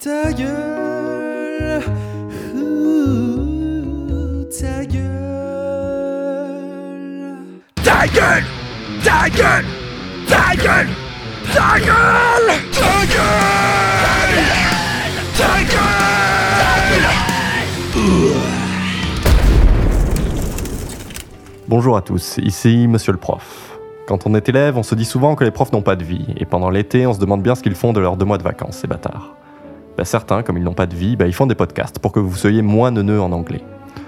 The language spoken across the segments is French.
Ta gueule, ouh, ta gueule. Ta gueule. Ta gueule. Ta gueule. Ta gueule. Ta gueule. Ta gueule. Bonjour à tous, ici Monsieur le Prof. Quand on est élève, on se dit souvent que les profs n'ont pas de vie, et pendant l'été, on se demande bien ce qu'ils font de leurs deux mois de vacances, ces bâtards. Bah, certains, comme ils n'ont pas de vie, bah, ils font des podcasts pour que vous soyez moins neuneux en anglais.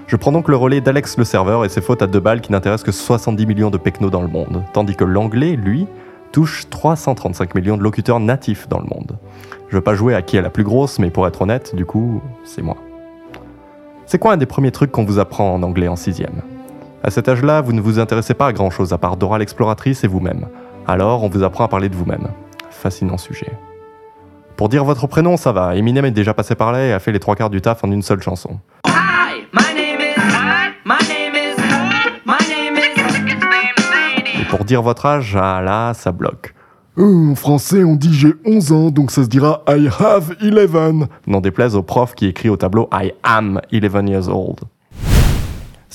Je prends donc le relais d'Alex le serveur et ses fautes à deux balles qui n'intéressent que 70 millions de pecnos dans le monde, tandis que l'anglais, lui, touche 335 millions de locuteurs natifs dans le monde. Je veux pas jouer à qui est la plus grosse, mais pour être honnête, du coup, c'est moi. C'est quoi un des premiers trucs qu'on vous apprend en anglais en sixième? À cet âge-là, vous ne vous intéressez pas à grand chose à part Dora l'exploratrice et vous-même. Alors, on vous apprend à parler de vous-même. Fascinant sujet. Pour dire votre prénom, ça va. Eminem est déjà passé par là et a fait les trois quarts du taf en une seule chanson. Hi, my name is. My name is. My name is. Pour dire votre âge, ah là, ça bloque. Euh, en français, on dit j'ai 11 ans, donc ça se dira I have 11. N'en déplaise au prof qui écrit au tableau I am 11 years old.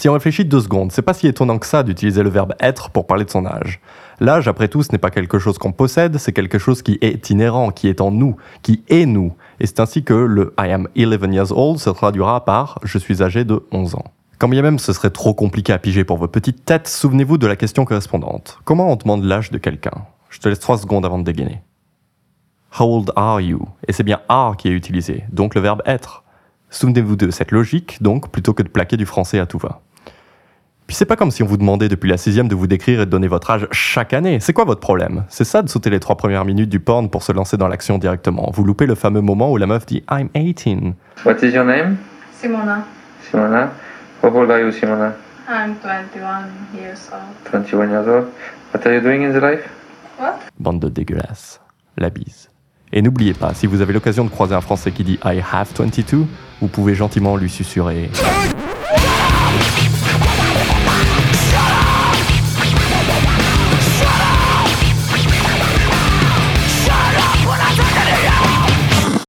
Si on réfléchit deux secondes, c'est pas si étonnant que ça d'utiliser le verbe être pour parler de son âge. L'âge, après tout, ce n'est pas quelque chose qu'on possède, c'est quelque chose qui est inhérent, qui est en nous, qui est nous. Et c'est ainsi que le I am 11 years old se traduira par je suis âgé de 11 ans. Quand bien même ce serait trop compliqué à piger pour vos petites têtes, souvenez-vous de la question correspondante. Comment on demande l'âge de quelqu'un? Je te laisse 3 secondes avant de dégainer. How old are you? Et c'est bien are qui est utilisé, donc le verbe être. Souvenez-vous de cette logique, donc, plutôt que de plaquer du français à tout va. Puis c'est pas comme si on vous demandait depuis la sixième de vous décrire et de donner votre âge chaque année. C'est quoi votre problème? C'est ça de sauter les trois premières minutes du porn pour se lancer dans l'action directement. Vous loupez le fameux moment où la meuf dit I'm 18. What is your name? Simona, Simona. How old are you, Simona? I'm 21 years old. 21 years old. What are you doing in the life? What? Bande de dégueulasses. La bise. Et n'oubliez pas, si vous avez l'occasion de croiser un Français qui dit I have 22, vous pouvez gentiment lui susurrer.